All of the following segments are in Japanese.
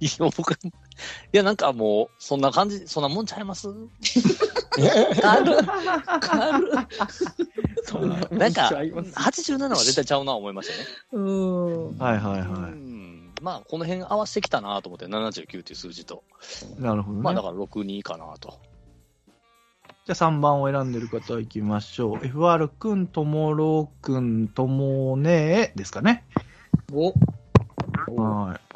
いや、僕、いや、なんかもう、そんな感じ、そんなもんちゃいます？軽っ軽っそんななんか、ちゃいます87は絶対ちゃうな思いましたね。うん。はいはいうはん。まあ、この辺合わせてきたなと思って、79っていう数字と。い。なるほどね。まあ、だから62かなと。じゃあ3番を選んでる方行きましょう。FR くん、ともろくん、ともねえですかね。お、はい。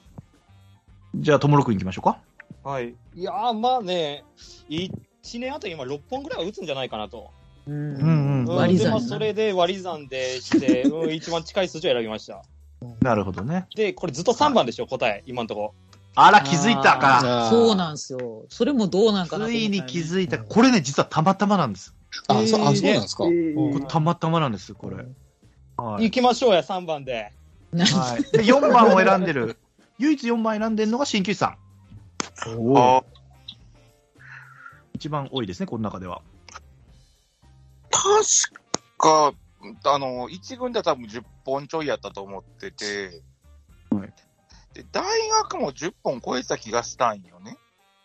じゃあ、ともろくん行きましょうか。はい。いやー、まあね、1年あと今6本ぐらいは打つんじゃないかなと。うんうんうんうん割り算それで割り算でして、うん、一番近い数字を選びました。なるほどね。で、これずっと3番でしょ、答え、今のとこあら、気づいたか。そうなんですよ。それもどうなんかなねついに気づいた。これね、実はたまたまなんです。あ、そう、あ、そうなんですか？これたまたまなんです、これ。はい。行きましょうや、3番で。なはい、で4番を選んでる。唯一4番選んでるのが鍼灸師さん。あ一番多いですね、この中では。確か、あの、一軍では多分10本ちょいやったと思ってて、はいで大学も10本超えてた気がしたんよね。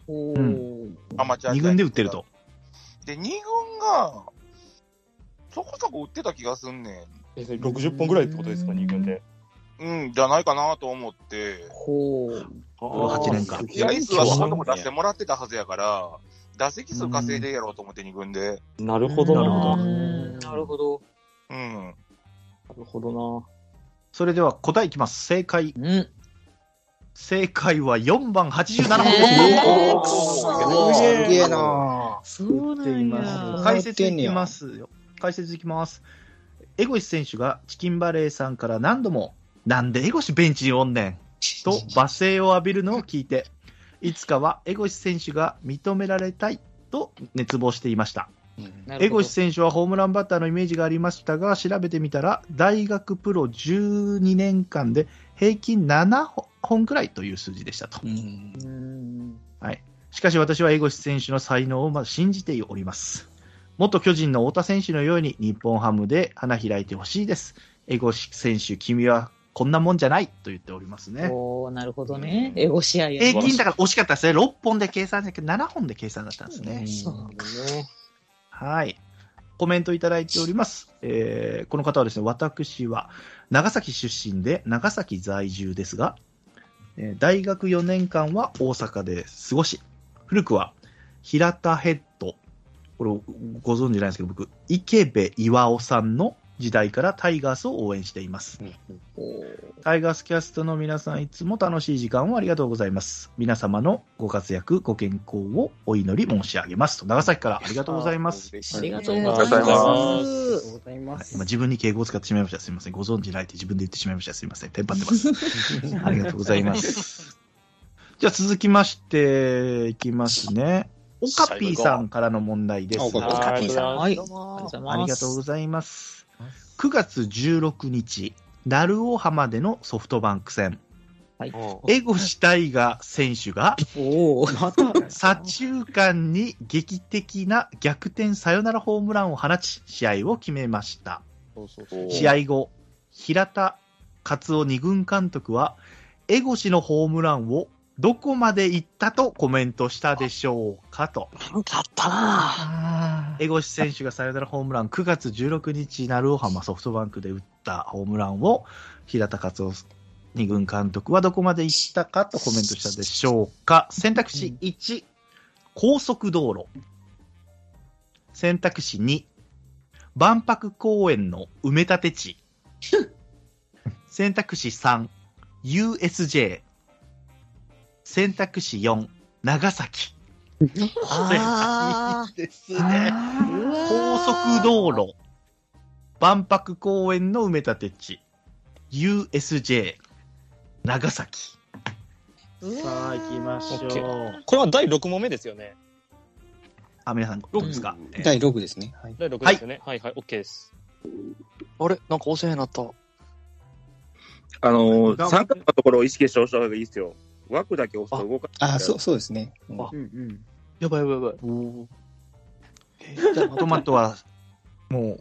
おうーアマチュア2軍で打ってると。。で、2軍が、そこそこ打ってた気がすんねえ60本ぐらいってことですか、2軍で。ん。うん、じゃないかなと思って、ほう。8年間。試合数はそこそこ出してもらってたはずやから、打席数稼いでやろうと思って2軍で。なるほどなるほどうんなるほど。うん。なるほどそれでは答えいきます。正解。うん。正解は4番87本。えーくそすげえなそうなんや。解説いきますよ。解説いきます。エゴシ選手がチキンバレーさんから何度も、なんでエゴシベンチにおんねん？と罵声を浴びるのを聞いて、いつかはエゴシ選手が認められたいと熱望していました。なるほどエゴシ選手はホームランバッターのイメージがありましたが、調べてみたら、大学プロ12年間で平均7本くらいという数字でしたと。はい。しかし私はエゴシ選手の才能をまず信じております。元巨人の太田選手のように日本ハムで花開いてほしいです。エゴシ選手、君はこんなもんじゃないと言っておりますね。おーなるほどね。エゴ試合や平均だから惜しかったですね。6本で計算じゃなくて7本で計算だったんですね。そうか。はい。コメントいただいております。えーこの方はですね、私は長崎出身で長崎在住ですが、えー大学4年間は大阪で過ごし、古くは平田ヘッド、これご存知ないですけど、僕、池部岩尾さんの時代からタイガースを応援しています。タイガースキャストの皆さん、いつも楽しい時間をありがとうございます。皆様のご活躍、ご健康をお祈り申し上げます。と長崎からありがとうございます。ありがとうございま。ますありがとうございまはいす。今自分に敬語を使ってしまいました。すみません。ご存知ないって自分で言ってしまいました。すみません。テンパってます。ありがとうございます。じゃあ続きまして、いきますね。オカピーさんからの問題です。あオカピーさん。はい。ありがとうございます。ありがとうございます。9月16日、鳴尾浜でのソフトバンク戦。はい。エゴシタイガ選手が左中間に劇的な逆転サヨナラホームランを放ち、試合を決めました。試合後、平田勝夫二軍監督は、エゴシのホームランをどこまで行ったとコメントしたでしょうかと。なんかあったなあエゴシ選手がサヨナラホームラン、9月16日、鳴尾浜ソフトバンクで打ったホームランを、平田勝夫二軍監督はどこまで行ったかとコメントしたでしょうか。選択肢1、高速道路。選択肢2、万博公園の埋め立て地。選択肢3、USJ。選択肢4、長崎。あいいですね。高速道路、万博公園の埋め立て地、USJ、長崎。さあ、行きましょう。これは第6問目ですよね。あ、皆さん、どうですか、ー第6ですね。はい。第6ですよね。はい、はい、OK です。あれ？なんかお世話になった。あのー、が三角のところを意識して押した方がいいですよ。枠だけ押すと動かあ、そう、そうですね。うんあうんうん。やばいやばいやばい。じゃあ、トマトは、も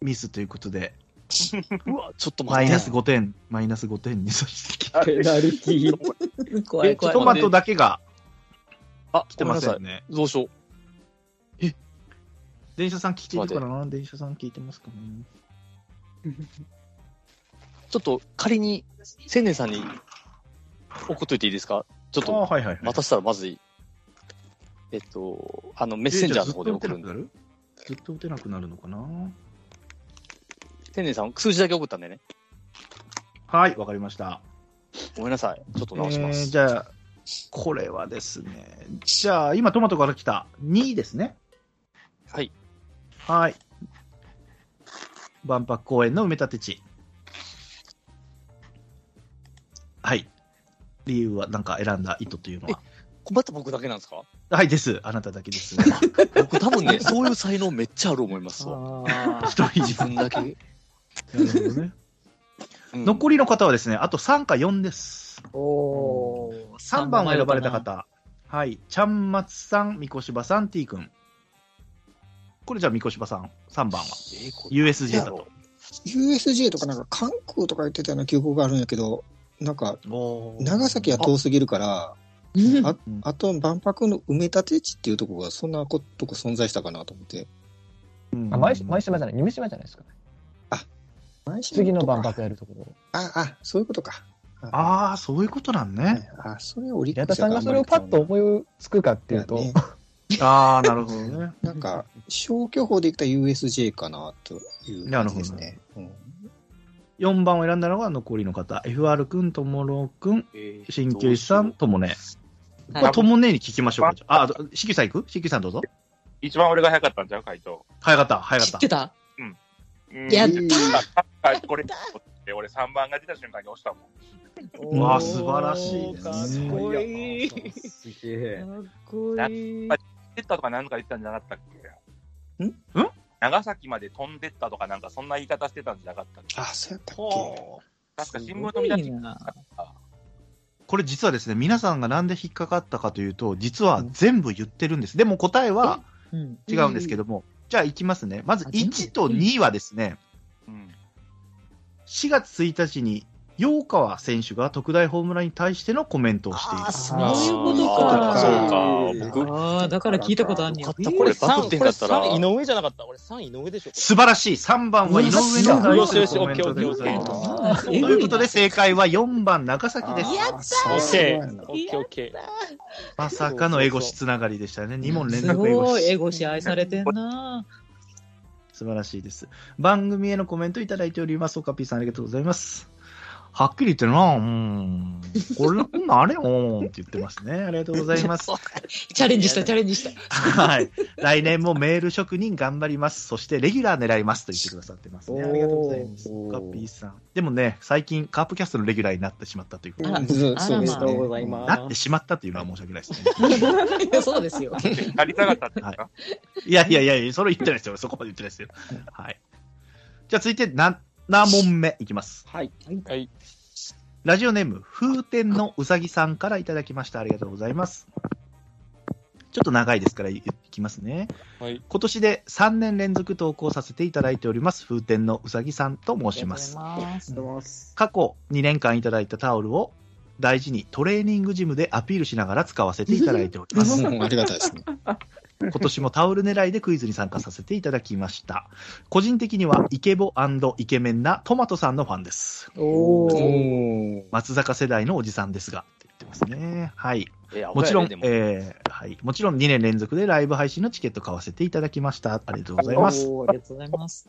う、ミスということで、うわ、ちょっと待って。マイナス5点、マイナス5点にさせてきて。ペナルティ怖い怖い。トマトだけがあ、来てませんね。どうしよう。電車さん聞いてるからな電車さん聞いてますかね ちょっと仮に、千年さんに送っといていいですか？ちょっあとはいはいはい。渡したらまずい。えっと、あの、メッセンジャーの方で送るんで。る？ずっと打てなくなるのかな？千年さん、数字だけ送ったんでね。はい、わかりました。ごめんなさい。ちょっと直しまえーす。じゃあ、これはですね、じゃあ、今トマトから来た2ですね。はい。はい。万博公園の埋め立て地。はい。理由は何か選んだ意図というのは？また僕だけなんですか？はいです。あなただけです。僕多分ね、そういう才能めっちゃある思いますわ。あ一人自分だけ。なるほどね。うん残りの方はですね、あと3か4です。ーおー。3番を選ばれた方。はい。ちゃんまつさん、みこしばさん、T 君。これじゃあ、みこしばさん、3番は？USJ だと。USJ とかなんか関空とか言ってたような記憶があるんやけど、なんか長崎は遠すぎるから、うんああと万博の埋め立て地っていうところがそんなことこ存在したかなと思って。うんあ前島じゃない、夢島じゃないですかね。次の万博やるところ。あ、あ、そういうことか。ああ、そういうことなんね。あ、それはオリッ平クスやから田さんがそれをパッと思いつくかっていうと、ねああ、なるほどね。なんか、消去法でいったら USJ かなという感じですね。うん4番を選んだのが残りの方。FR 君、ともろくん、えー鍼灸師さん、ともね。ともねに聞きましょうか。あ、あしきさん行く？しきさんどうぞ。一番俺が早かったんちゃう回答。早かった、早かった知って。た？うんやっあこれ、俺3番が出た瞬間に押したもん。わあ素晴らしいですねかっこいい。かすげえ。っこいい。出ったとかなんか言ってたんじゃなかったっけ？ん？ん？長崎まで飛んでったとかなんかそんな言い方してたんじゃなかったっけあ、そうやったっけ？は確か新聞の見出しな。これ実はですね、皆さんがなんで引っかかったかというと、実は全部言ってるんです。でも答えはうん。違うんですけども、じゃあ行きますね。まずあ全部1と2はですね、うん。4月1日に、陽川選手が特大ホームランに対してのコメントをしているあ。そういうことあか。ーそうか。僕、ああ、だから聞いたことあんねやよか。ったこれバクったら3井上じゃなかった？俺3井上でしょ？素晴らしい。3番は井上の対するコメントでございます。あーということで正解は4番長崎です。やったオッケー。オッケーオッケー。まさかのエゴシつながりでしたね。2問連す続エゴごい、シ。エゴシ愛されてんな。素晴らしいです。番組へのコメントいただいております。オカピーさんありがとうございます。はっきり言ってるな、うん。これ、こんなんあれよ、うんって言ってますね。ありがとうございます。チャレンジした、チャレンジした。はい。来年もメール職人頑張ります。そして、レギュラー狙いますと言ってくださってますね。ありがとうございます。カピーさん。でもね、最近、カープキャストのレギュラーになってしまったということあらうんそうですあらまあね。ございまなってしまったというのは申し訳ないですね。そうですよ。やりたかったんですか、いやいやいやいや、それ言ってないですよ。そこまで言ってないですよ。はい。じゃあ続いて、7問目いきます。はい。はい。ラジオネーム、風天のうさぎさんからいただきました。ありがとうございます。ちょっと長いですからいいきますね。はい。今年で3年連続投稿させていただいております、風天のうさぎさんと申します。ます。過去2年間いただいたタオルを大事にトレーニングジムでアピールしながら使わせていただいております。うんありがたいですね。今年もタオル狙いでクイズに参加させていただきました。個人的にはイケボイケメンなトマトさんのファンです。松坂世代のおじさんですが、って言ってますね。はい。えーもちろん、えーはい。もちろん2年連続でライブ配信のチケット買わせていただきました。ありがとうございます。ありがとうございます。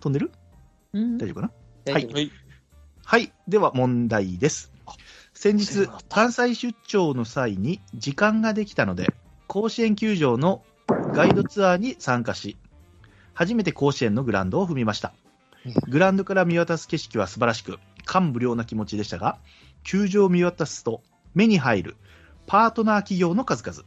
飛んでる？うん大丈夫かな？はい。はい。では問題です。先日、関西出張の際に時間ができたので、甲子園球場のガイドツアーに参加し、初めて甲子園のグラウンドを踏みました。グラウンドから見渡す景色は素晴らしく、感無量な気持ちでしたが、球場を見渡すと目に入るパートナー企業の数々。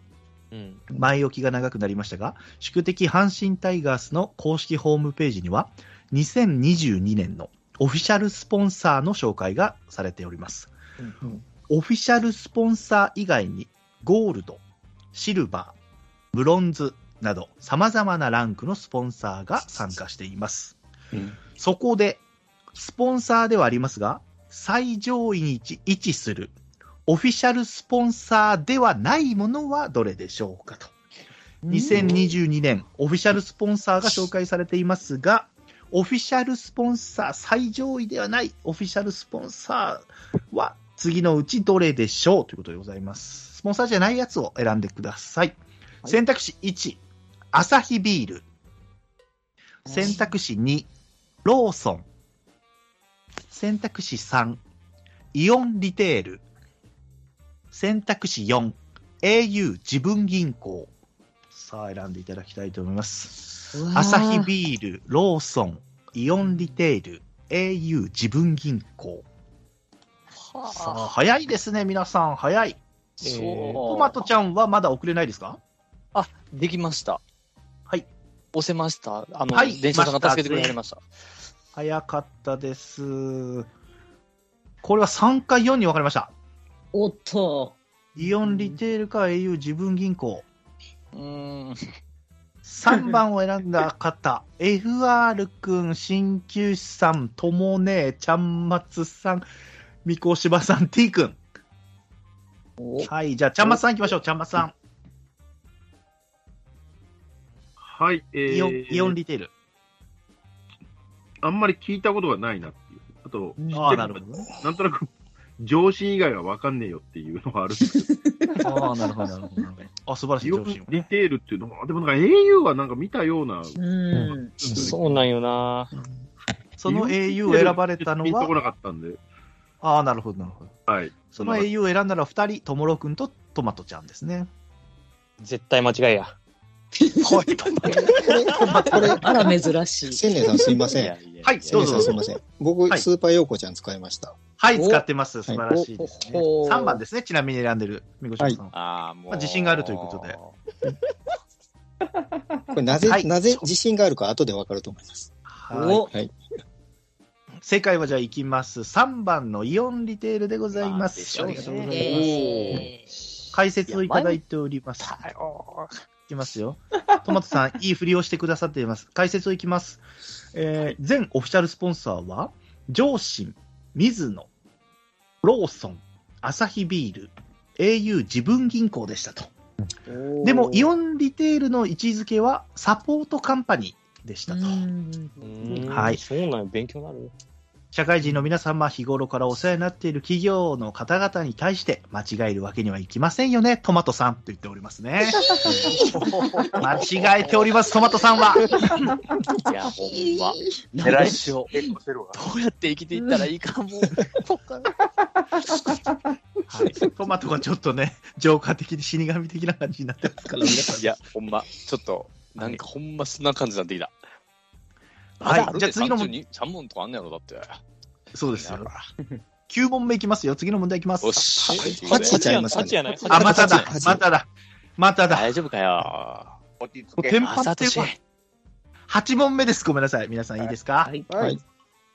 うん。前置きが長くなりましたが、宿敵阪神タイガースの公式ホームページには、2022年のオフィシャルスポンサーの紹介がされております。オフィシャルスポンサー以外に、ゴールド、シルバー、ブロンズなど、様々なランクのスポンサーが参加しています。うんそこで、スポンサーではありますが、最上位に位置するオフィシャルスポンサーではないものはどれでしょうかと。2022年、オフィシャルスポンサーが紹介されていますが、オフィシャルスポンサー最上位ではないオフィシャルスポンサーは次のうちどれでしょうということでございます。スポンサーじゃないやつを選んでください。選択肢1、アサヒビール。選択肢2、ローソン。選択肢3、イオンリテール。選択肢4、au 自分銀行。さあ、選んでいただきたいと思います。アサヒビール、ローソン、イオンリテール、au 自分銀行。さあ、早いですね、皆さん、早い。そうトマトちゃんはまだ遅れないですか？あ、できました。はい。押せました。あの、はい電車さんが助けてくれました。早かったです。これは3か4に分かれました。おっと。イオンリテールか au 自分銀行。うーん。3番を選んだ 方、FR 君、鍼灸師さん、ともねちゃんまつさん、みこしばさん、T 君。はい、じゃあ、ちゃんまつさん行きましょう、ちゃんまつさん。はい、えー、イオンイオンリテール。あんまり聞いたことがないなっていう。あと、ああ、なるほどね。なんとなく、上司以外は分かんねえよっていうのがあるんですけど。ああ、なるほど、なるほど。あ、素晴らしいイオン上司リテールっていうのは、でもなんか au はなんか見たような、うん。そうなんよな。その au を選ばれたのピンとこなは、かったんで、ああ、なるほど、なるほど。はい。その au を選んだら2人、ともろくんとトマトちゃんですね。絶対間違いや。はい、トマト。これ、あら、珍しい。千年さんすいません。はい、千年さどうぞんすいません。僕、はいスーパーヨーコちゃん使いました。はい、お使ってます。素晴らしいですね。おお3番ですね、ちなみに選んでる、みこしばさん。ああ、もう。まあ自信があるということで。これなぜ、はいなぜ自信があるか後でわかると思います。はい。正解はじゃあいきます。3番のイオンリテールでございま。まあですしょうねありがとうございます。え解説をいただいております。いきますよ。トマトさん、いい振りをしてくださっています。解説をいきます。えー、全オフィシャルスポンサーは、上信、水野、ローソン、アサヒビール、au 自分銀行でしたと。でも、イオンリテールの位置づけは、サポートカンパニーでしたと。うんはいそうなんよ、勉強になる。社会人の皆様、日頃からお世話になっている企業の方々に対して間違えるわけにはいきませんよね、トマトさんと言っておりますね。間違えております、トマトさんは。いや、ほんま。偉いどうしよう。どうやって生きていったらいいかも。はい、トマトがちょっとね、ジョーカー的に死神的な感じになってますから、皆さん。いや、ほんま、ちょっと、なんかほんまそんな感じになってきた。はいまだあるでじゃあ次の問32 3問とかあんねやろ、だって。そうですよ。9問目いきますよ。次の問題いきますよ。し。八ちゃいますかね八やないあ、まただ八。まただ。まただ。大丈夫かよ。テンパってるわ。8問目です。ごめんなさい。皆さんいいですか？はい。はい。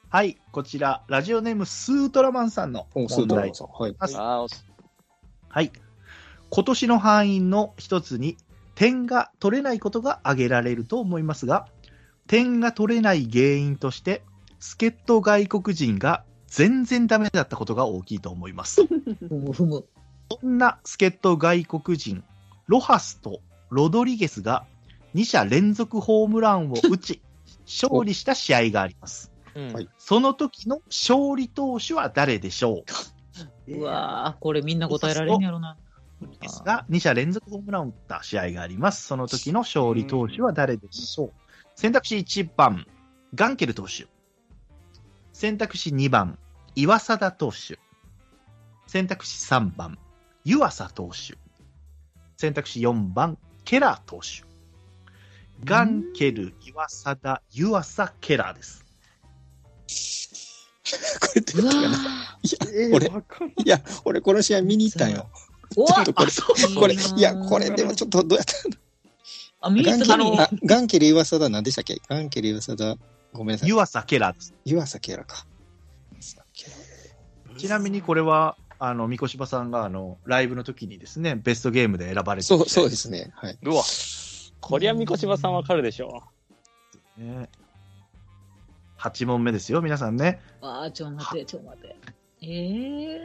はい。こちら、ラジオネームスートラマンさんのお、スー問題トラマンさん。はい。はい。今年の範囲の一つに点が取れないことが挙げられると思いますが、点が取れない原因として、助っ人外国人が全然ダメだったことが大きいと思います。そんな助っ人外国人、ロハスとロドリゲスが2者連続ホームランを打ち、勝利した試合があります。うんはいその時の勝利投手は誰でしょう？うわーこれみんな答えられんやろな。ですが、2者連続ホームランを打った試合があります。その時の勝利投手は誰でしょう？選択肢1番、ガンケル投手。選択肢2番、岩貞投手。選択肢3番、湯浅投手。選択肢4番、ケラー投手。ガンケル、岩貞、湯浅、ケラーです。これどうわうやったかな？え俺わかんいや、俺この試合見に行ったんよ。ちょっとこれ、これ、いや、これでもちょっとどうやったあ、見にガンケリ、行ったのにあ、ガンケリ岩貞何でしたっけ？ガンケリ岩貞、ごめんなさい。湯浅、ケラーです。湯浅ケラか。ちなみにこれは、あの、三越場さんが、あの、ライブの時にですね、ベストゲームで選ばれてそう、そうですね。はい。うわ。こりゃ、みこしばさんわかるでしょ。ね。8問目ですよ、皆さんね。あー、ちょ待て、ちょ待て。ええ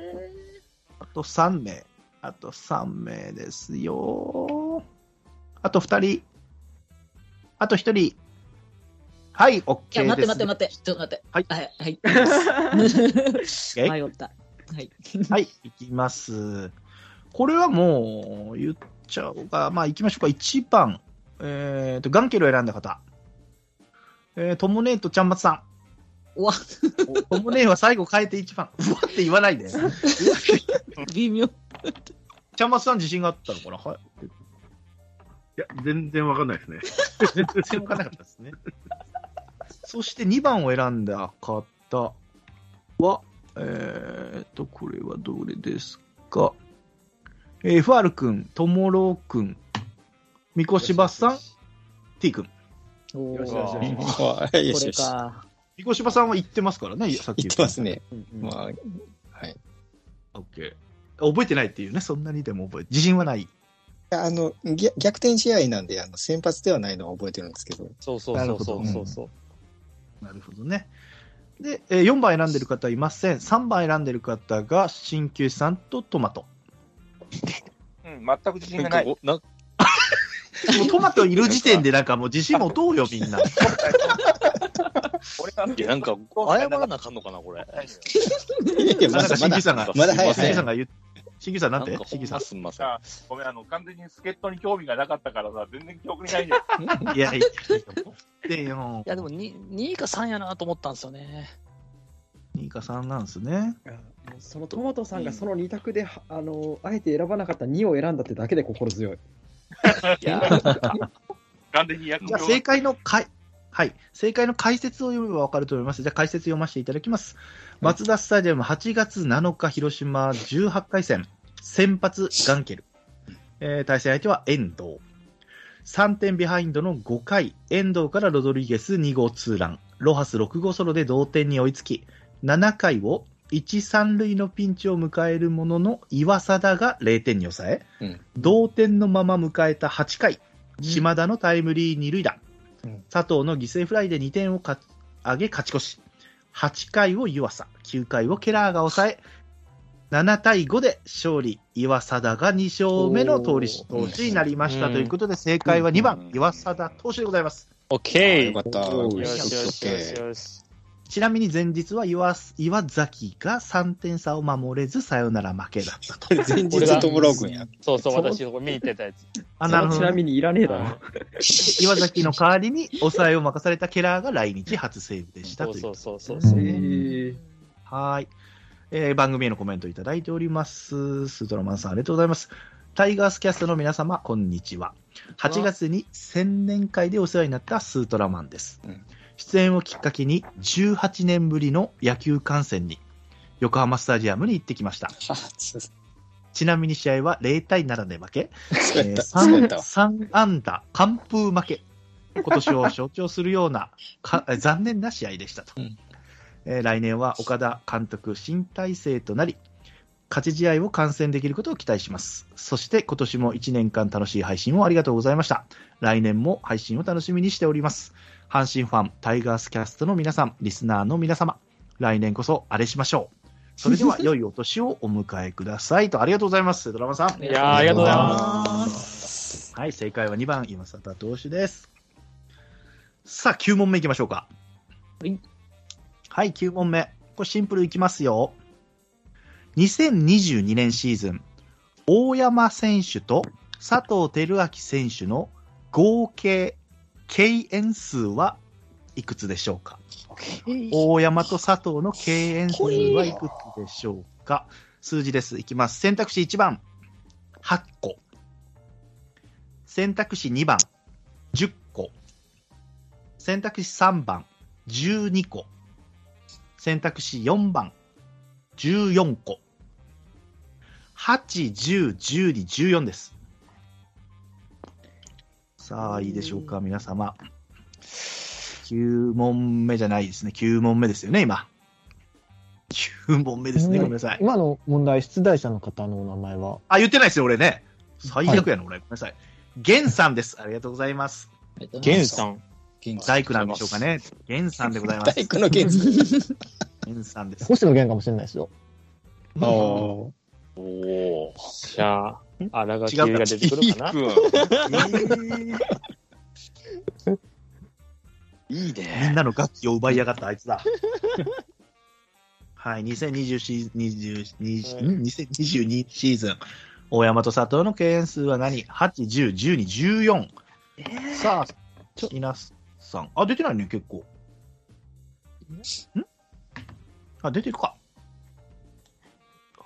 あと3名。あと3名ですよ。あと2人。あと1人。はい、OK です。いや、待って待って待って。ちょっと待って。はいはい。はい。OK 迷った。はい。はい、いきます。これはもう、言っちゃおうか。まあ、行きましょうか。1番。えっ、と、ガンケルを選んだ方。えー、トモネーとちゃんまつさん。うわ、トモネーは最後変えて1番。うわって言わないで。微妙。ちゃんまつさん自信があったのかなはい。いや、全然わかんないですね。全然わかんなかったですね。そして2番を選んだ方は、えーと、これはどれですか。えー、ファール君、ともろくん、みこしばさん、T 君。およしよしよしこはいよしよし。れか。みこしばさんは言ってますからね、さっき言ってますね。うんうんまあ、はい。オッケー。覚えてないっていうね、そんなにでも覚え自信はない。あの、逆逆転試合なんで、あの、先発ではないのは覚えてるんですけど。そうそうそうそうそうそう。なるほどね。で、えー4番選んでる方いません。3番選んでる方が、鍼灸師さんとトマト。うん、全く自信がない。な トマトいる時点でなんかもう自信持とうよ、みんな。いや、なんか、謝らなあかんのかな、これ。いやいや、まなんかだまだ鍼灸師さんが、まだ早い鍼灸師さんなんて？なんか鍼灸師さん。すんません。あごめん、あの、完全に助っ人に興味がなかったからさ、全然記憶にないんだよ。いやいや、でよい。や、でも 2, 2か3やなと思ったんですよね。2か3なんですね。そのトマトさんがその2択で、あのあえて選ばなかった2を選んだってだけで心強い。いや、完全に正解の解、はい。正解の解説を読めばわかると思います。じゃあ解説読ませていただきます。マツダスタジアム8月7日広島18回戦。先発ガンケル。えー対戦相手は遠藤。3点ビハインドの5回、遠藤からロドリゲス2号ツーラン、ロハス6号ソロで同点に追いつき、7回を1、3塁のピンチを迎えるものの岩貞が0点に抑え、うん同点のまま迎えた8回、島田のタイムリー2塁打、うん佐藤の犠牲フライで2点をか上げ勝ち越し、8回を湯浅、9回をケラーが抑え、7対5で勝利、岩貞が2勝目の通り投手になりました。うん。ということで、正解は2番、うん。岩貞投手でございます。オッケー。よかった。よしよしよし。よし。ちなみに前日は岩岩崎が3点差を守れず、サヨナラ負けだったと。前日トムロー君や。そうそう、私、見に行ってたやつ。あなるほどね、ちなみにいらねえだろ。岩崎の代わりに抑えを任されたケラーが来日初セーブでしたというそうそうそうそう。えーはい。えー番組へのコメントいただいております。スートラマンさん、ありがとうございます。タイガースキャストの皆様、こんにちは。8月に千年会でお世話になったスートラマンです。うん出演をきっかけに18年ぶりの野球観戦に横浜スタジアムに行ってきました。ちなみに試合は0対7で負け、そうやった。えーそうやったわ。3安打、完封負け。今年を象徴するようなか残念な試合でしたと、うんえー来年は岡田監督新体制となり、勝ち試合を観戦できることを期待します。そして今年も1年間楽しい配信をありがとうございました。来年も配信を楽しみにしております。阪神ファン、タイガースキャストの皆さん、リスナーの皆様、来年こそあれしましょう。それでは 良いお年をお迎えくださいと、ありがとうございます。ドラマさん。いやーありがとうございます。はい、正解は2番、今里投手です。さあ、9問目いきましょうか。はい。はい、9問目。これシンプルいきますよ。2022年シーズン、大山選手と佐藤輝明選手の合計敬遠数はいくつでしょうか？大山と佐藤の敬遠数はいくつでしょうか？数字です。いきます。選択肢1番、8個。選択肢2番、10個。選択肢3番、12個。選択肢4番、14個。8、10、12、14です。さあ、いいでしょうか、皆様。9問目じゃないですね。9問目ですよね、今。9問目ですね、ごめんなさい。今の問題、出題者の方のお名前は？あ、言ってないですよ、俺ね。最悪やな、俺。ごめんなさい。ゲンさんです。ありがとうございます。ゲンさん。大工なんでしょうかね。ゲンさんでございます。大工の原則。ゲンさんです。星野源かもしれないですよ。ああ。おじゃあ、あらがきが出てくるかな。いいみね。んなの楽器を奪いやがったあいつだ。はい、2020シー20 20ん？2022シーズン、大山と佐藤の敬遠数は何 ?8、10、12、14。さあ、ちょ、皆さん。あ、出てないね、結構。ん？あ、出てるか。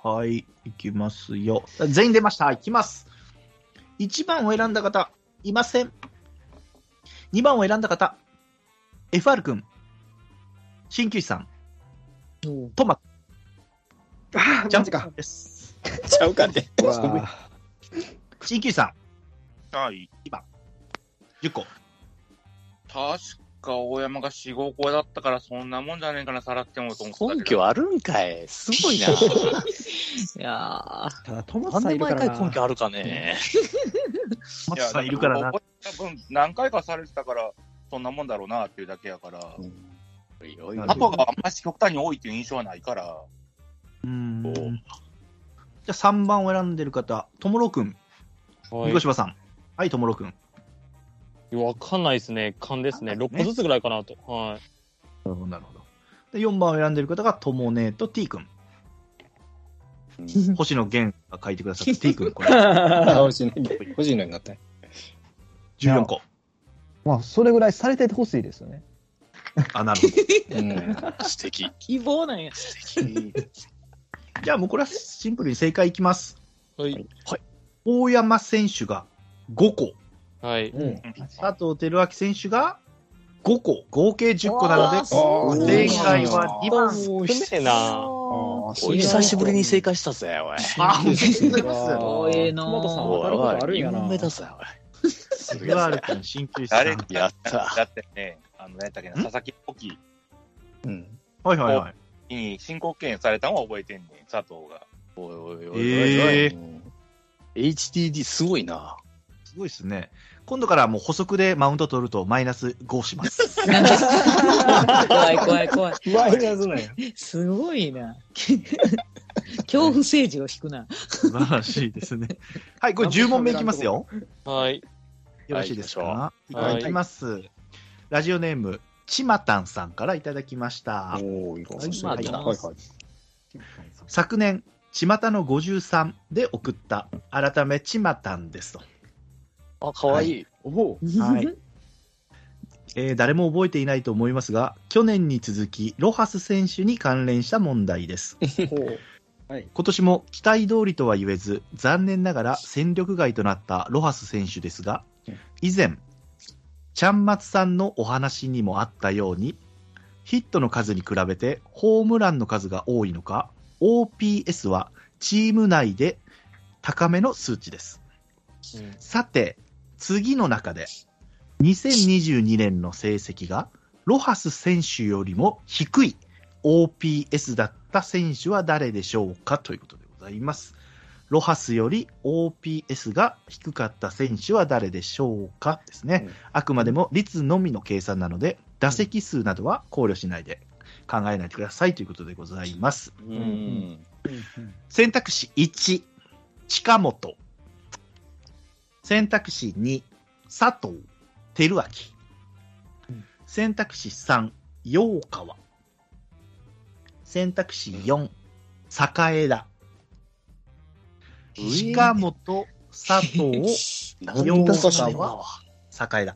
はい、いきますよ。全員出ました。いきます。1番を選んだ方、いません。2番を選んだ方、FR 君、鍼灸師さん、おトマああ、ちゃんマジか。です。ちゃうかって。鍼灸師さん、はい。10個。確か大山が4、5個だったから、そんなもんじゃねえかな、さらってもと思ってたけど。根拠あるんかい。すごいな。いやただ、トマスさんで毎回いるからな。根拠あるかね。マツさんいるからな。多分何回かされてたから、そんなもんだろうなっていうだけやから。おいおいなるほどあとがあんまし極端に多いっていう印象はないから。うーん。じゃあ3番を選んでる方、ともろくん、はい三。島さん。はい、ともろくん。わかんないですね。勘ですね。6個ずつぐらいかなと。はい。なるほど、なるほど。で、4番を選んでる方が、ともねと T 君。星野源が書いてくださった T 君、これ。あ欲しいのに、欲しいのになった。14個。まあ、それぐらいされててほしいですよね。あ、なるほど。うん。素敵。ー、希望なんや。じゃあもうこれはシンプルに正解いきます。はい。大山選手が5個。はい。うん。佐藤輝明選手が5個。合計10個なので、正解は2番。少ねえなお久しぶりに正解したぜ、おい。あ、おめでとうございます。おええなトマトさんおい当たることあおい、るんやった。だってね、あの、何やったっけ佐々木ポキうん。はいはいはい。に申告敬遠されたのは覚えてんねん、佐藤が。おいおいおい。えーうん HDD すごいな。すごいですね。今度からはもう補足でマウント取るとマイナス5します。怖い怖い怖い。マイナスなんや。すごいな。恐怖政治を引くな。素晴らしいですね。はい、これ10問目いきますよ。はい。よろしいですか？はいはい、いきます。ラジオネーム、ちまたんさんからいただきました。おー、いろいろ。ちまたんはいはい。昨年、ちまたの53で送った、改めちまたんですと。あ、かわいい。おお。はい。えー誰も覚えていないと思いますが、去年に続き、ロハス選手に関連した問題です。はい。今年も期待通りとは言えず、残念ながら戦力外となったロハス選手ですが、以前、ちゃんまつさんのお話にもあったように、ヒットの数に比べてホームランの数が多いのか、OPS はチーム内で高めの数値です。うんさて、次の中で、2022年の成績が、ロハス選手よりも低い OPS だった選手は誰でしょうかということでございます。ロハスより OPS が低かった選手は誰でしょうかですね。うんあくまでも率のみの計算なので、打席数などは考慮しないで考えないでくださいということでございます。うん。選択肢1、近本。選択肢2、佐藤輝明。選択肢3、陽川。選択肢4、栄田。近本、佐藤、なんだそれは。栄田。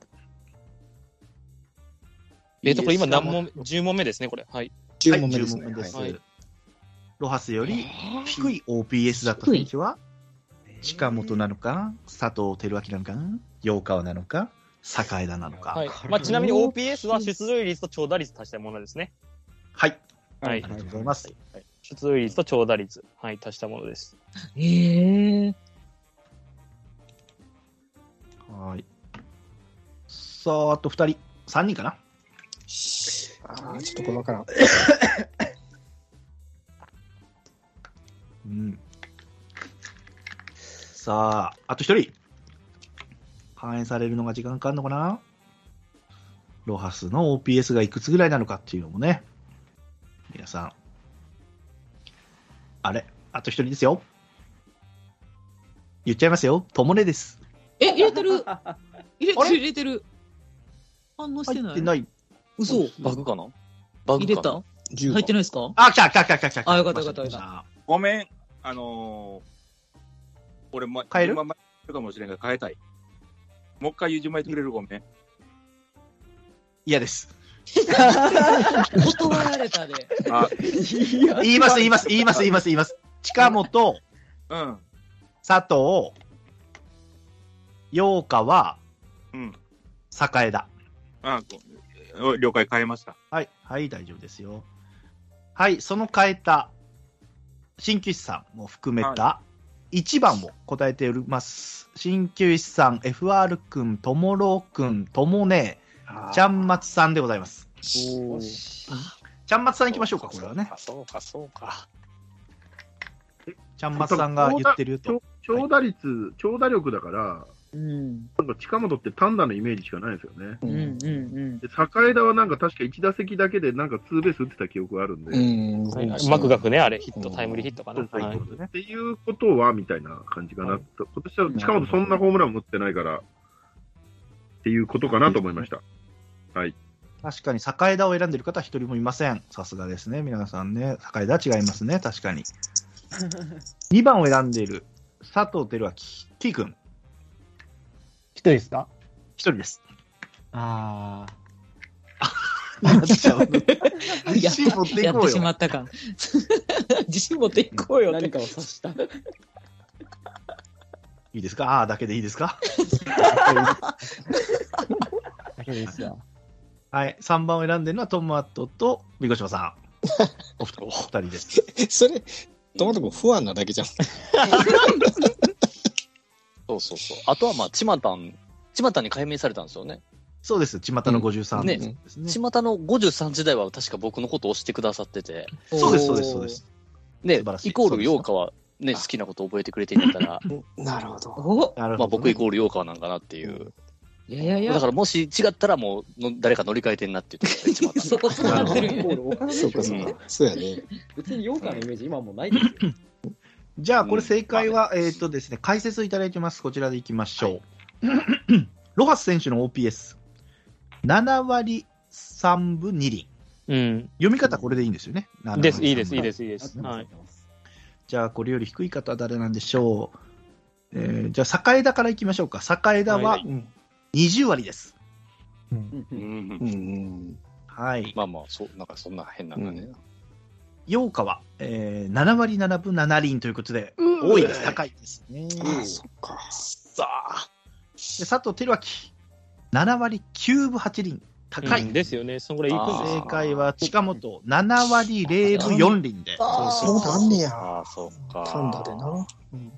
えっと、これ今何問目 ?10 問目ですね、これ。はい。10問目ですね。はい10問目ですはいロハスより低い OPS だった選手は、近本なのか、佐藤輝明なのか、陽川なのか、栄田なのか。はい。まあ、ちなみに OPS は出塁率と長打率足したものですね。はい。はいありがとうございます。はい出塁率と長打率。はい、足したものです。ええはい。さあ、あと2人。3人かな？ああ、ちょっとこれわからん。うん。さあ、あと1人。反映されるのが時間かかるのかな？ロハスの OPS がいくつぐらいなのかっていうのもね。皆さん。あれ？あと一人ですよ。言っちゃいますよ。ともねです。え、入れてる。入れてる、入れてる。反応してない。入ってない。嘘。バグかな？バグかな？入れた入ってないですか？あ、来た来た来た来た来た。あよかったよかったよかた。ごめん、あのー、俺、ま、変える？順番間違えるかもしれんが変えたい。もう一回言う順番言ってくれるごめん。嫌です。断られたで。あ、言います、言います、言います、言います、言います。近本、うん。佐藤、陽花は、うん。栄だ。あ、こ了解変えました。はい、はい、大丈夫ですよ。はい、その変えた、鍼灸師さんも含めた、1番を答えております。鍼灸師さん、FR くん、ともろくん、ともね、ちゃんまつさんでございます。ちゃんまつさん行きましょうか、これはね。そうか、そうか。ちゃんまつさんが言ってると。長打率、長打力だから、うん。なんか近本って単打のイメージしかないですよね。うんうんうん。で、栄田はなんか確か1打席だけでなんかツーベース打ってた記憶があるんで。うん。はいはいマクガフね、あれ、ヒット、タイムリーヒットかな。はいっていうことは、みたいな感じかな。と今年は近本そんなホームランも打ってないから、っていうことかなと思いました。はい。確かに、栄田を選んでる方は一人もいません。さすがですね。皆さんね。栄田は違いますね。確かに。2番を選んでいる佐藤輝明、T 君。一人ですか？一人です。あ 自や信持っていこうよやってしま。ったか。自信持っていこうよって。何かを指した。いいですか？ああー、だけでいいですか？あ。だけですよ。はい。3番を選んでるのはトマトと三越島さん。お二お二人です。それ、トマト君不安なだけじゃん。そうそうそう。あとはまあ、ちまたん、ちまたんに改名されたんですよね。そうです。巷の53ねですね。ちまたの53時代は確か僕のことを押してくださってて、そうです、そうです、そうです。でイコール陽花はね、好きなことを覚えてくれていたら、なるほど。おなるほどねまあ僕イコール陽花なんかなっていう。いやいやいや。だからもし違ったらもうの誰か乗り換えてんなって言ってくれてちまった。そこ繋がってるんやイコール岡田でしょそうか、そうか。そうやね。別に羊羹のイメージ今もうないですよ。じゃあ、これ正解は、うん、えっ、とですね、解説いただいてます。こちらでいきましょう。はい、ロハス選手の OPS、7割3分2厘。うん、読み方これでいいんですよね？です、いいです、いいです、いいです。はい、じゃあ、これより低い方は誰なんでしょう？えー、じゃあ、栄田からいきましょうか。栄田は20割です。はい。まあまあ、そなんかそんな変な感じ、ね、うん8日は、えー、7割7分7厘ということで、多いです、高いですね。そっか。さあ。で佐藤輝明、7割9分8厘。高い、うん、ですよね、そのぐらいい正解は近本、7割0分4厘で。あそうなんねや。あそうか。単打でな。うん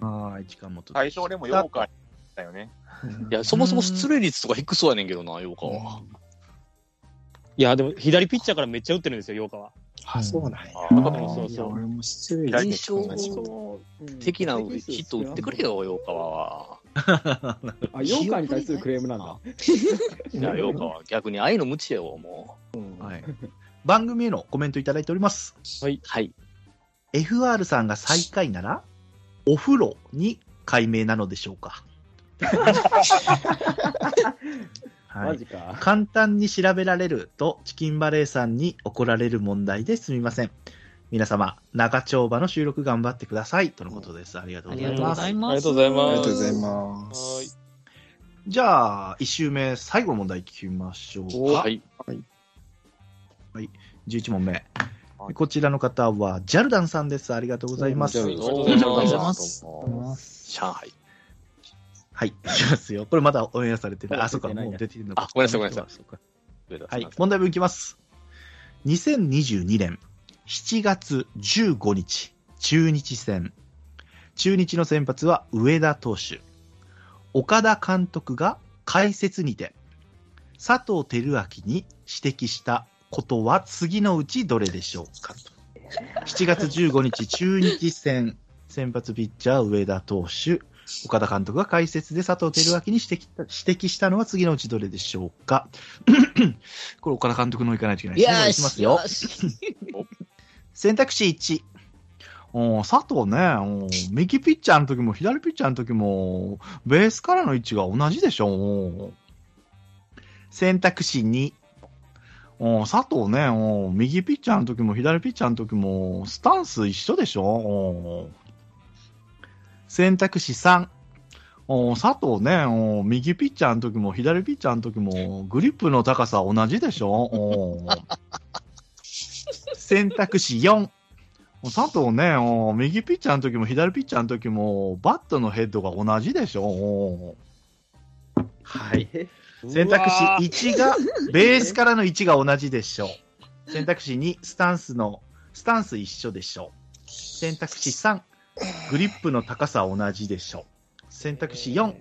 はい、近本。最初でも8日だよね。いや、そもそも出塁率とか低そうやねんけどな、8日は。いや、でも左ピッチャーからめっちゃ打ってるんですよ、8日は。あ、そうなんや。そうそう俺も失礼印です象的なヒット打ってくれよ、陽花は。あ、羊羹に対するクレームなんだ。いや、陽花は逆に愛の無知よ、もはい。番組へのコメントいただいております。う。はい。FR さんが最下位なら、お風呂に改名なのでしょうか？はい。マジか。簡単に調べられると、チキンバレーさんに怒られる問題ですみません。皆様、長丁場の収録頑張ってください。とのことです。ありがとうごございます。ありがとうございますありがとうございます。はい。じゃあ、一周目、最後の問題聞きましょうか。はい。11問目。こちらの方は、ジャルダンさんです。ありがとうございます。ありがとうございます上海。はい、いきますよ。これまだオンエアされてない。あ、そうか、もう出てるのか。あごめんなさいごめんなさいはい、問題文いきます。2022年7月15日、中日戦。中日の先発は上田投手。岡田監督が解説にて、佐藤輝明に指摘したことは次のうちどれでしょうかと。7月15日、中日戦、先発ピッチャー上田投手。岡田監督が解説で佐藤輝明に指摘指摘したのは次のうちどれでしょうか これ岡田監督のいかないといけないですね。いきますよ。選択肢1、うん佐藤ね、うん右ピッチャーの時も左ピッチャーの時も、ベースからの位置が同じでしょ。うん選択肢2。うん佐藤ね、うん右ピッチャーの時も左ピッチャーの時も、スタンス一緒でしょ。うん選択肢3。うん佐藤ね、うん右ピッチャーの時も左ピッチャーの時も、グリップの高さ同じでしょ？うん 選択肢4。佐藤ね、お右ピッチャーの時も左ピッチャーの時も、バットのヘッドが同じでしょ？おはい。選択肢1が、ベースからの位置が同じでしょ？う。選択肢2、スタンスの、スタンス一緒でしょ？う。選択肢3、グリップの高さ同じでしょう。選択肢4、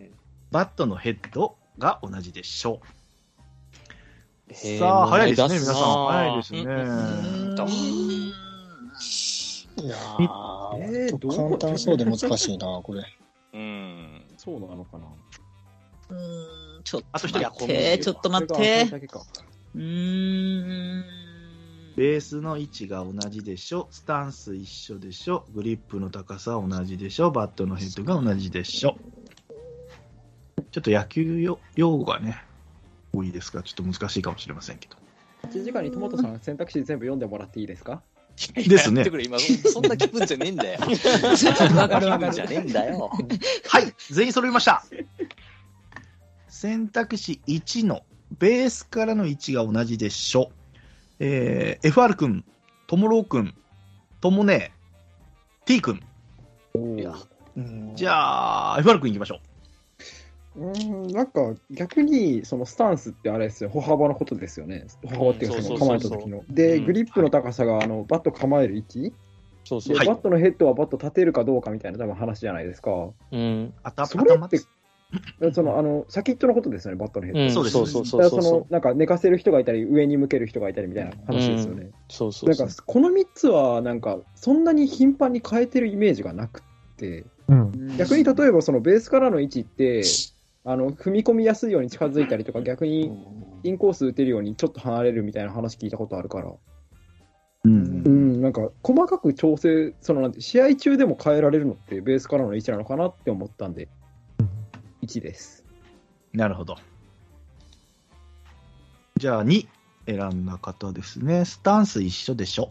バットのヘッドが同じでしょう。さあ、早いですね、皆さん。早いですね。いやー、えーどう？簡単そうで難しいな、これ。うん。そうなのかな。うーん、ちょっあと待って、ちょっと待って。うーん。ベースの位置が同じでしょ、スタンス一緒でしょ、グリップの高さ同じでしょ、バットのヘッドが同じでしょ。ちょっと野球よ用語がね、多いですから、ちょっと難しいかもしれませんけど。1時間にトマトさん選択肢全部読んでもらっていいですか？ですねそんな気分じゃねえんだよ。わかるわかる気分じゃねえんだよ。はい、全員揃いました。選択肢1のベースからの位置が同じでしょ。えー、FR 君、ともろう君、ともね T 君。いじゃあ、FR 君行きましょうーん、なんか逆にそのスタンスってあれですよ、歩幅のことですよね。歩幅っていうかうんその構えた時の。で、うんグリップの高さがあのバット構える位置で、そうそう。はいバットのヘッドはバット立てるかどうかみたいな多分話じゃないですか。うん。う。頭それって。そのあの先っちょのことですよね、バットのヘッド。うん。そうです。そうそうそだからそうのなんか寝かせる人がいたり、上に向ける人がいたりみたいな話ですよね。そうそうそうなんか。この3つはなんかそんなに頻繁に変えてるイメージがなくて、逆に例えばそのベースからの位置って、あの踏み込みやすいように近づいたりとか、逆にインコース打てるようにちょっと離れるみたいな話聞いたことあるから、うん。う。ん、なんか細かく調整、そのなんて試合中でも変えられるのってベースからの位置なのかなって思ったんで、1です。なるほど。じゃあ2選んだ方ですね。スタンス一緒でしょ。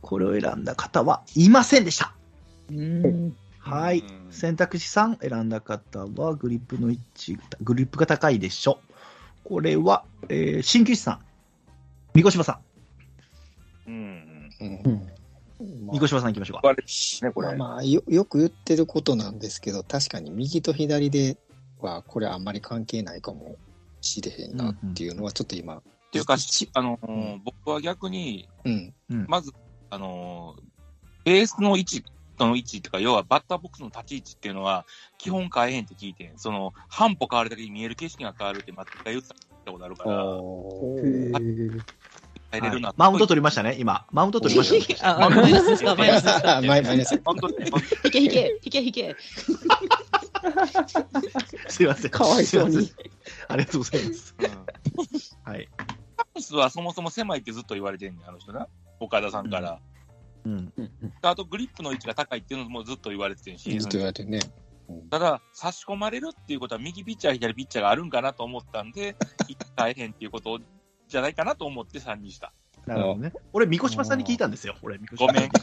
これを選んだ方はいませんでした。うん。はい。選択肢3選んだ方はグリップの位置、グリップが高いでしょ。これは、えー、新旧師さん。三越島さん。うん。うん三越島さん行きましょうか。ね、これ。まあまあよ、よく言ってることなんですけど、確かに右と左では、これあんまり関係ないかもしれへんなっていうのは、ちょっと今、っていうか、しあのー僕は逆に、うん、まず、あのーベースの位置の位置っていうか、要はバッターボックスの立ち位置っていうのは、基本変えへんって聞いて、その、半歩変わるだけで見える景色が変わるって、また言ってたことあるから、変えれるな、はい。マウント取りましたね、今。マウント取りましたね。あ、マイナスですか、マイナスですか。マイナス。マウントって、引け引け、引け引け。すいません。かわいそうにありがとうございます。はい。スタンスはそもそも狭いってずっと言われてんねん、あの人な。岡田さんから。うん。あと、グリップの位置が高いっていうのもずっと言われててんし、ずっと言われてるね。ただ、差し込まれるっていうことは、右ピッチャー、左ピッチャーがあるんかなと思ったんで、一回変っていうことじゃないかなと思って3にした。なるほどね。俺、三越島さんに聞いたんですよ。俺、三越島ごめん。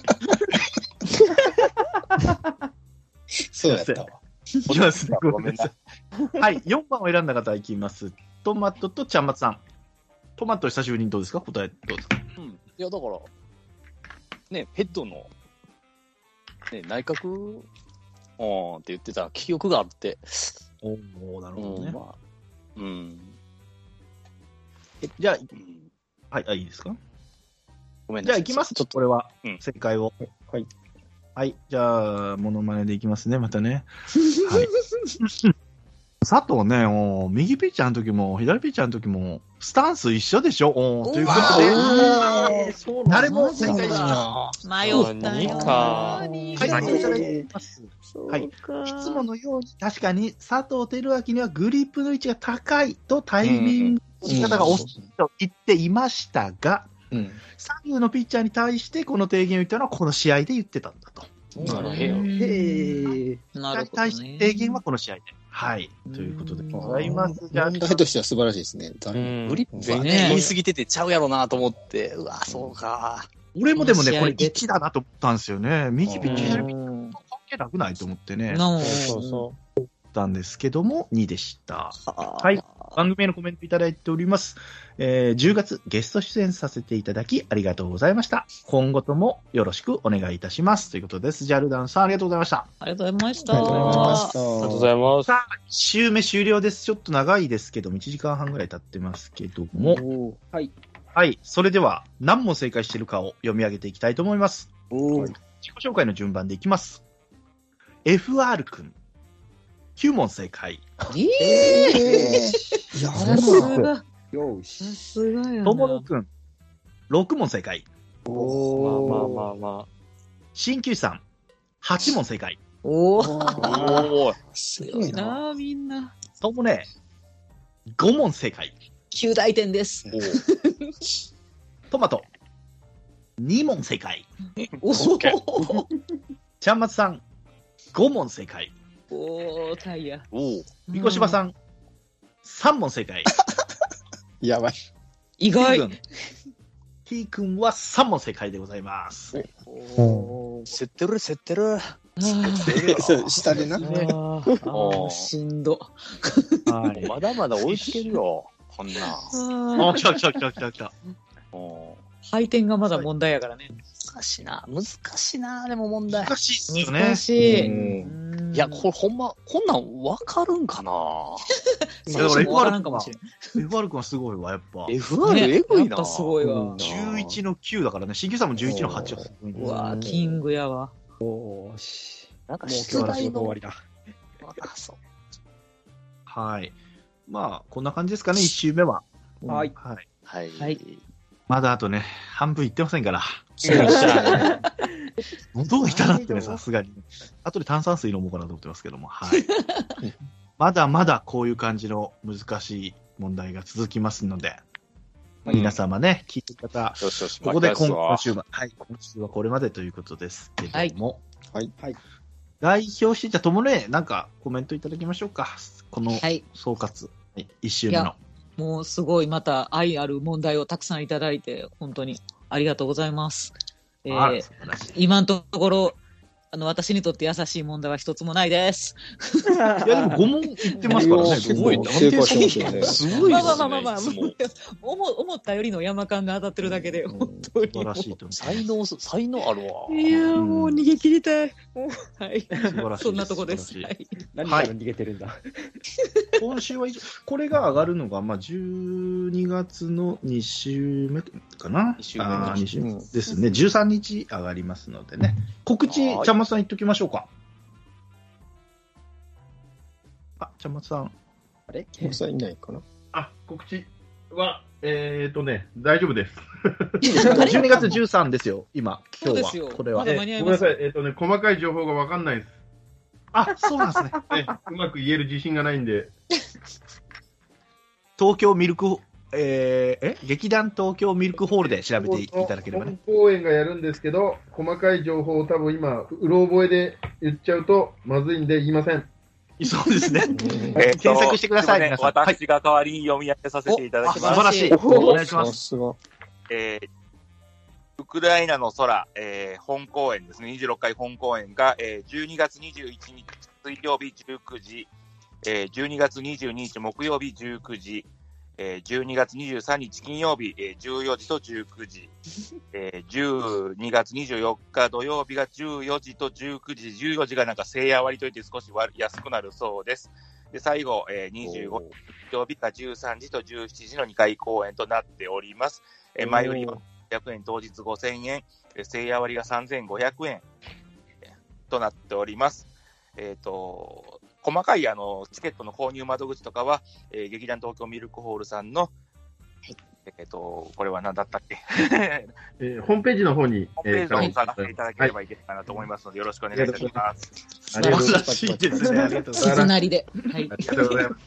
そうやったわ。いきますね。ごめんなさい。はい。4番を選んだ方いきます。トマトとちゃんまつさん。トマト久しぶりにどうですか？答えどうですか？うん。いや、だから、ね、ヘッドの、ね、内角、うんって言ってた記憶があって。おおなるほどね。うん、まあ、うん。えじゃあ、うんはい、あ、いいですか？ごめんなさい。じゃあ行きます。ちょっと、これはうん、正解を。はい。はい。じゃあ、モノマネでいきますね、またね。はい。佐藤ね、お右ピッチャーの時も、左ピッチャーの時も、スタンス一緒でしょ？おということで、誰も正解しだ。迷った何よ。か何はい、がいただきます。はい。いつものように、確かに佐藤輝明にはグリップの位置が高いとタイミングの仕方が遅いと言っていましたが、うん。左右のピッチャーに対してこの提言を言ったのはこの試合で言ってたんだと。なるほど。へえ。なるほど対してね。提言はこの試合で。はい。ということでございます。じゃあ、問題としては素晴らしいですね。だうんグリップはねね、言い過ぎててちゃうやろなと思って、うわ、そうか。俺もでもね、これこの試合で1だなと思ったんですよね。右ピッチャー、左ピッチャーうん関係なくないと思ってね。そうそうったんですけども、2でした。はい。番組へのコメントいただいております。えー10月ゲスト出演させていただきありがとうございました。今後ともよろしくお願いいたします。ということです。ジャルダンさんありがとうございました。ありがとうございました。ありがとうございましありがとうございます。さあ、1週目終了です。ちょっと長いですけども、1時間半ぐらい経ってますけども。はい。はい。それでは、何問正解しているかを読み上げていきたいと思います。自己紹介の順番でいきます。FR 君、9問正解。ええやさすが、よさし。すがやな。ともろくん、6問正解。まあまあまあま鍼灸師さん、8問正解。おお、おーすごいな。みんな。ともね、5問正解。9大点です。トマト、2問正解。おお、ちゃんまつさん、5問正解。おお、タイヤ。おーみこしばさん、3問正解。やばい。意外。T 君は3問正解でございます。おー競ってる、競ってる。あそう下でな。ーあー、おーしんど。はい。まだまだ追いつけるよ、こんな。ああ、来た来た来た来た来た。おー配点がまだ問題やからね。難しいな。難しいな、でも問題。難しいっすよね。難しい。いや、これほんま、こんなんわかるんかな？いやだからわからん。FR 君はすごいわ、やっぱ。?FR ねエグいな。やっぱすごいわ。11の9だからね、新旧さんも11の8はすごいねうわーキングやわ。おーし。なんかもう今日の仕出題の事終わりだ。あそうはい。まあ、こんな感じですかね、1周目は。はい。はい。はい。はいまだあとね、半分いってませんから。喉が痛なってね、さすがに。後で炭酸水飲もうかなと思ってますけども。はい。まだまだこういう感じの難しい問題が続きますので、まあ皆様ね、聞いてる方、よしよし、ここで今週は、はい、今週はこれまでということですけども、はい。はい。代表して、じゃあ、ともね、なんかコメントいただきましょうか。このはい。総括、はい、1週目の。もうすごいまた愛ある問題をたくさんいただいて、本当にありがとうございます。えあー今のところ、あの、私にとって優しい問題は一つもないです。いや、でも5問いってますからね、す5問ごい成功してますよね。すごいですね。まあまあまあまあ思思ったよりの山感が当たってるだけで、本当に素晴。らしいと思才能、才能あるわ。いやーもう逃げ切りたい。もうはい。う。素晴らしい。そんなとこです。はい。何から逃げてるんだ？今週はこれが上がるのが、まあ、12月の2週目かな？二週目ですね。13日上がりますのでね。告知、はいちゃんまつさん言っときましょうか。あ、ちゃんまつさん。あれ？もうさんいないかな？あ、告知は、えーとね、大丈夫です。12月13ですよ、今、今日は。そうですよこれはま。だえ間に合いますごめんなさい、えっ、とね、細かい情報がわかんないです。あ、そうなんですね。ね、うまく言える自信がないんで、東京ミルク、えー、え？劇団東京ミルクホールで調べていただければね。本公演がやるんですけど、細かい情報を多分今、うろ覚えで言っちゃうとまずいんで言いません。そうですね。えっと検索してくださいすません皆さんはい私が代わりに読み上げさせていただきます。素晴らしい。おお願いします。えーウクライナの空、えー本公演ですね、26回本公演が、えー12月21日水曜日19時、えー12月22日木曜日19時、えー12月23日金曜日、えー14時と19時、えー12月24日土曜日が14時と19時、14時がなんか聖夜割といって少し割安くなるそうです。で、最後、えー25日曜日が13時と17時の2回公演となっております。えー前売りは100円、当日5000円、えー聖夜割が3500円えーとなっております。えっ、と、細かいあのチケットの購入窓口とかは、えー劇団東京ミルクホールさんの、えっ、と、これは何だったっけ？えーホームページの方に、ホームページの方にえー探していただければいいかなと思いますので、よろしくお願いいたします。ありがとうござい素晴らしいですね。ありがとうございます。絆なりで。はい。ありがとうございます。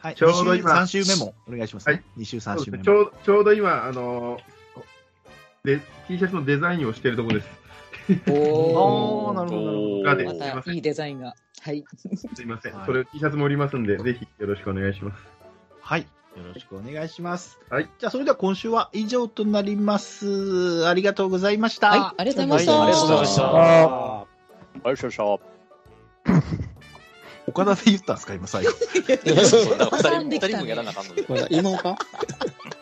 はい、ちょうど今3週目もお願いしますね。はい2週、3週目ちょうど今、あのーで T シャツのデザインをしているところです。おあーなるほどなるほどまたいい。デザインが。はい。すいませんはい。それ T シャツも売りますんで、ぜひよろしくお願いします。はい。よろしくお願いします。はい。じゃあ、それでは今週は以上となります。ありがとうございました。はい、ありがとうございました。はいありがとうございましたあありがとうございました。岡田で言ったんですか、今最後。そうだから二人もやらなあかんので。まだ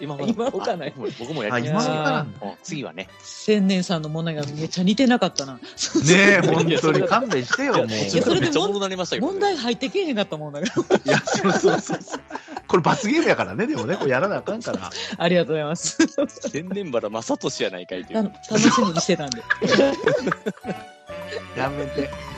今か今今置かない僕もやあ、り今ますからなんだ。うん次はね。千年さんのものがめっちゃ似てなかったな。ねえ、本当に勘弁してよ、もう。いやそれで。問題入ってけえへんかったもんだから。いや、そうそうそうそう。これ罰ゲームやからね、でもね、これやらなあかんから。ありがとうございます。天然原正俊やないかいとい楽しみにしてたんで。やめて。